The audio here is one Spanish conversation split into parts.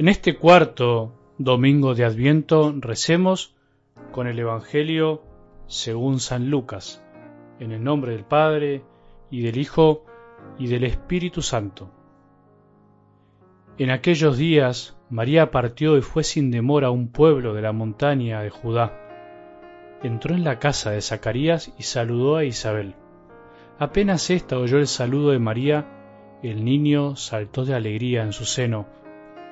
En este cuarto domingo de Adviento recemos con el Evangelio según San Lucas, en el nombre del Padre, y del Hijo, y del Espíritu Santo. En aquellos días María partió y fue sin demora a un pueblo de la montaña de Judá. Entró en la casa de Zacarías y saludó a Isabel. Apenas ésta oyó el saludo de María, el niño saltó de alegría en su seno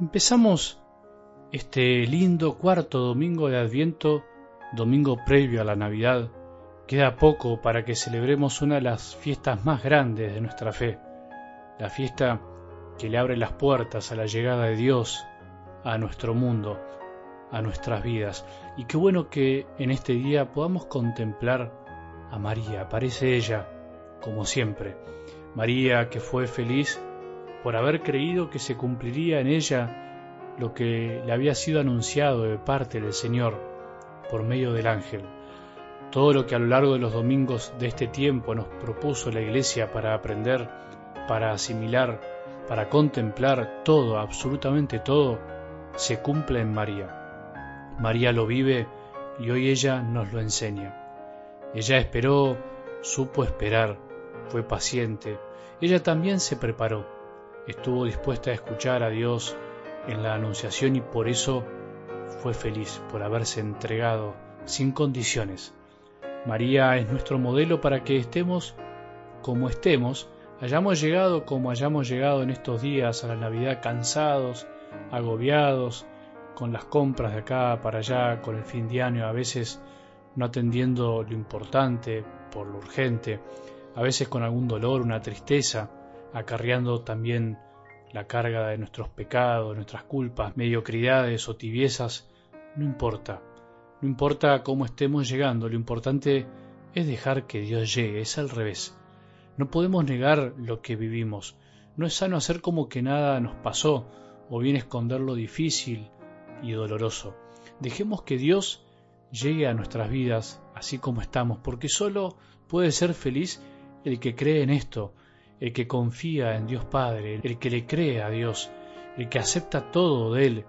Empezamos este lindo cuarto domingo de Adviento, domingo previo a la Navidad. Queda poco para que celebremos una de las fiestas más grandes de nuestra fe, la fiesta que le abre las puertas a la llegada de Dios a nuestro mundo, a nuestras vidas. Y qué bueno que en este día podamos contemplar a María, aparece ella, como siempre. María que fue feliz por haber creído que se cumpliría en ella lo que le había sido anunciado de parte del Señor por medio del ángel. Todo lo que a lo largo de los domingos de este tiempo nos propuso la Iglesia para aprender, para asimilar, para contemplar todo, absolutamente todo, se cumple en María. María lo vive y hoy ella nos lo enseña. Ella esperó, supo esperar, fue paciente. Ella también se preparó, estuvo dispuesta a escuchar a Dios en la Anunciación y por eso fue feliz, por haberse entregado sin condiciones. María es nuestro modelo para que estemos como estemos, hayamos llegado como hayamos llegado en estos días a la Navidad cansados, agobiados, con las compras de acá para allá, con el fin de año, a veces no atendiendo lo importante por lo urgente, a veces con algún dolor, una tristeza, acarreando también la carga de nuestros pecados, nuestras culpas, mediocridades o tibiezas, no importa. No importa cómo estemos llegando, lo importante es dejar que Dios llegue, es al revés. No podemos negar lo que vivimos. No es sano hacer como que nada nos pasó o bien esconder lo difícil y doloroso. Dejemos que Dios llegue a nuestras vidas así como estamos, porque solo puede ser feliz el que cree en esto, el que confía en Dios Padre, el que le cree a Dios, el que acepta todo de Él,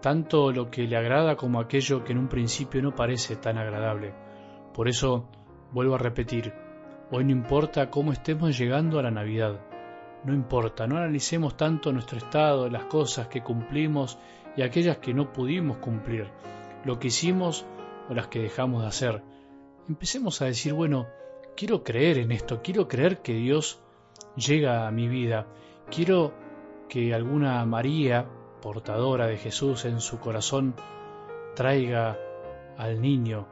tanto lo que le agrada como aquello que en un principio no parece tan agradable. Por eso, vuelvo a repetir, hoy no importa cómo estemos llegando a la Navidad, no importa, no analicemos tanto nuestro estado, las cosas que cumplimos y aquellas que no pudimos cumplir, lo que hicimos o las que dejamos de hacer. Empecemos a decir, bueno, quiero creer en esto, quiero creer que Dios llega a mi vida. Quiero que alguna María, portadora de Jesús en su corazón, traiga al niño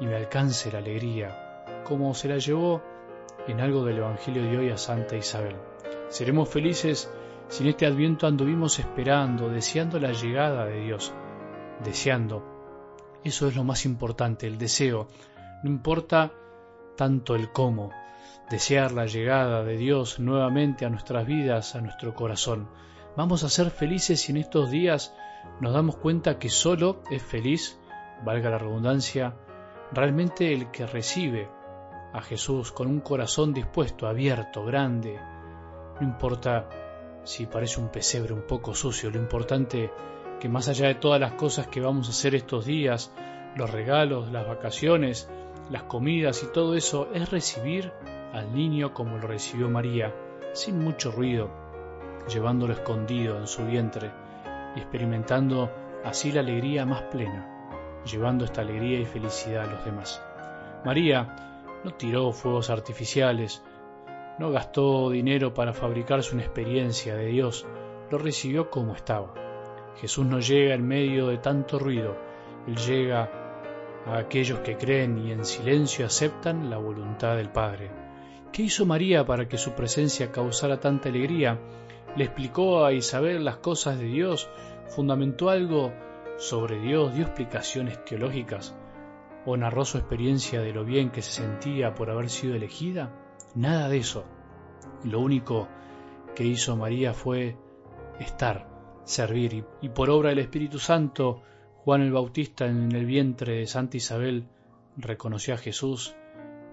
y me alcance la alegría, como se la llevó en algo del Evangelio de hoy a Santa Isabel. Seremos felices si en este adviento anduvimos esperando, deseando la llegada de Dios, deseando. Eso es lo más importante, el deseo. No importa tanto el cómo, desear la llegada de Dios nuevamente a nuestras vidas, a nuestro corazón. Vamos a ser felices si en estos días nos damos cuenta que solo es feliz, valga la redundancia, realmente el que recibe a Jesús con un corazón dispuesto, abierto, grande. No importa si parece un pesebre un poco sucio, lo importante que más allá de todas las cosas que vamos a hacer estos días, los regalos, las vacaciones, las comidas y todo eso, es recibir al niño como lo recibió María, sin mucho ruido, llevándolo escondido en su vientre y experimentando así la alegría más plena, llevando esta alegría y felicidad a los demás. María no tiró fuegos artificiales, no gastó dinero para fabricarse una experiencia de Dios, lo recibió como estaba. Jesús no llega en medio de tanto ruido, Él llega a aquellos que creen y en silencio aceptan la voluntad del Padre. ¿Qué hizo María para que su presencia causara tanta alegría? ¿Le explicó a Isabel las cosas de Dios? ¿Fundamentó algo sobre Dios? ¿Dio explicaciones teológicas? ¿O narró su experiencia de lo bien que se sentía por haber sido elegida? Nada de eso. Lo único que hizo María fue estar, servir, y, por obra del Espíritu Santo, Juan el Bautista en el vientre de Santa Isabel reconoció a Jesús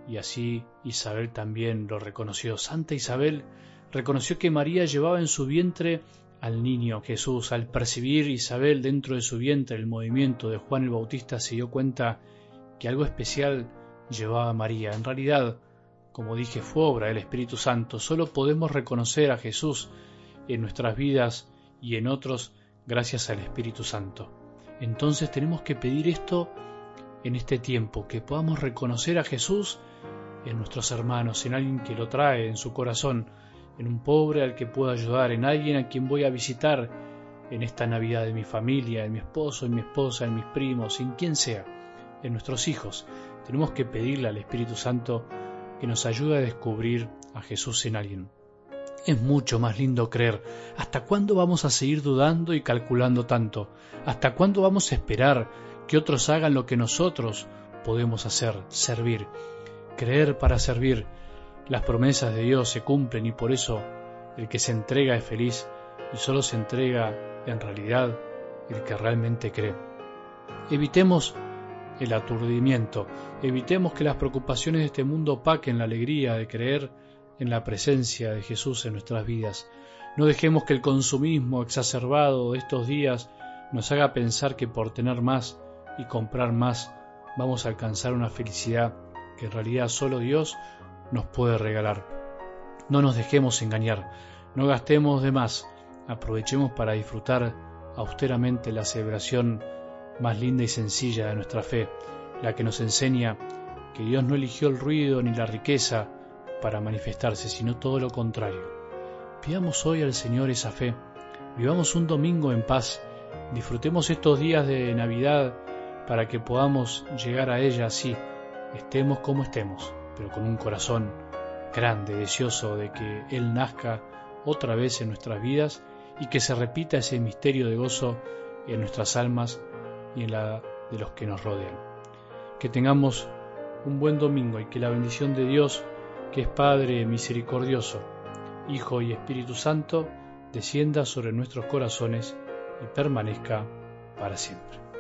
y así Isabel también lo reconoció. Santa Isabel reconoció que María llevaba en su vientre al niño Jesús. Al percibir Isabel dentro de su vientre el movimiento de Juan el Bautista se dio cuenta que algo especial llevaba a María. En realidad, como dije, fue obra del Espíritu Santo. Solo podemos reconocer a Jesús en nuestras vidas y en otros gracias al Espíritu Santo. Entonces tenemos que pedir esto en este tiempo, que podamos reconocer a Jesús en nuestros hermanos, en alguien que lo trae en su corazón, en un pobre al que puedo ayudar, en alguien a quien voy a visitar en esta Navidad, de mi familia, en mi esposo, en mi esposa, en mis primos, en quien sea, en nuestros hijos. Tenemos que pedirle al Espíritu Santo que nos ayude a descubrir a Jesús en alguien. Es mucho más lindo creer. ¿Hasta cuándo vamos a seguir dudando y calculando tanto? ¿Hasta cuándo vamos a esperar que otros hagan lo que nosotros podemos hacer, servir? Creer para servir. Las promesas de Dios se cumplen y por eso el que se entrega es feliz y solo se entrega en realidad el que realmente cree. Evitemos el aturdimiento. Evitemos que las preocupaciones de este mundo opaquen la alegría de creer en la presencia de Jesús en nuestras vidas. No dejemos que el consumismo exacerbado de estos días nos haga pensar que por tener más y comprar más vamos a alcanzar una felicidad que en realidad solo Dios nos puede regalar. No nos dejemos engañar, no gastemos de más, aprovechemos para disfrutar austeramente la celebración más linda y sencilla de nuestra fe, la que nos enseña que Dios no eligió el ruido ni la riqueza para manifestarse, sino todo lo contrario. Pidamos hoy al Señor esa fe, vivamos un domingo en paz, disfrutemos estos días de Navidad para que podamos llegar a ella así, estemos como estemos, pero con un corazón grande, deseoso de que Él nazca otra vez en nuestras vidas y que se repita ese misterio de gozo en nuestras almas y en la de los que nos rodean. Que tengamos un buen domingo y que la bendición de Dios, que es Padre misericordioso, Hijo y Espíritu Santo, descienda sobre nuestros corazones y permanezca para siempre.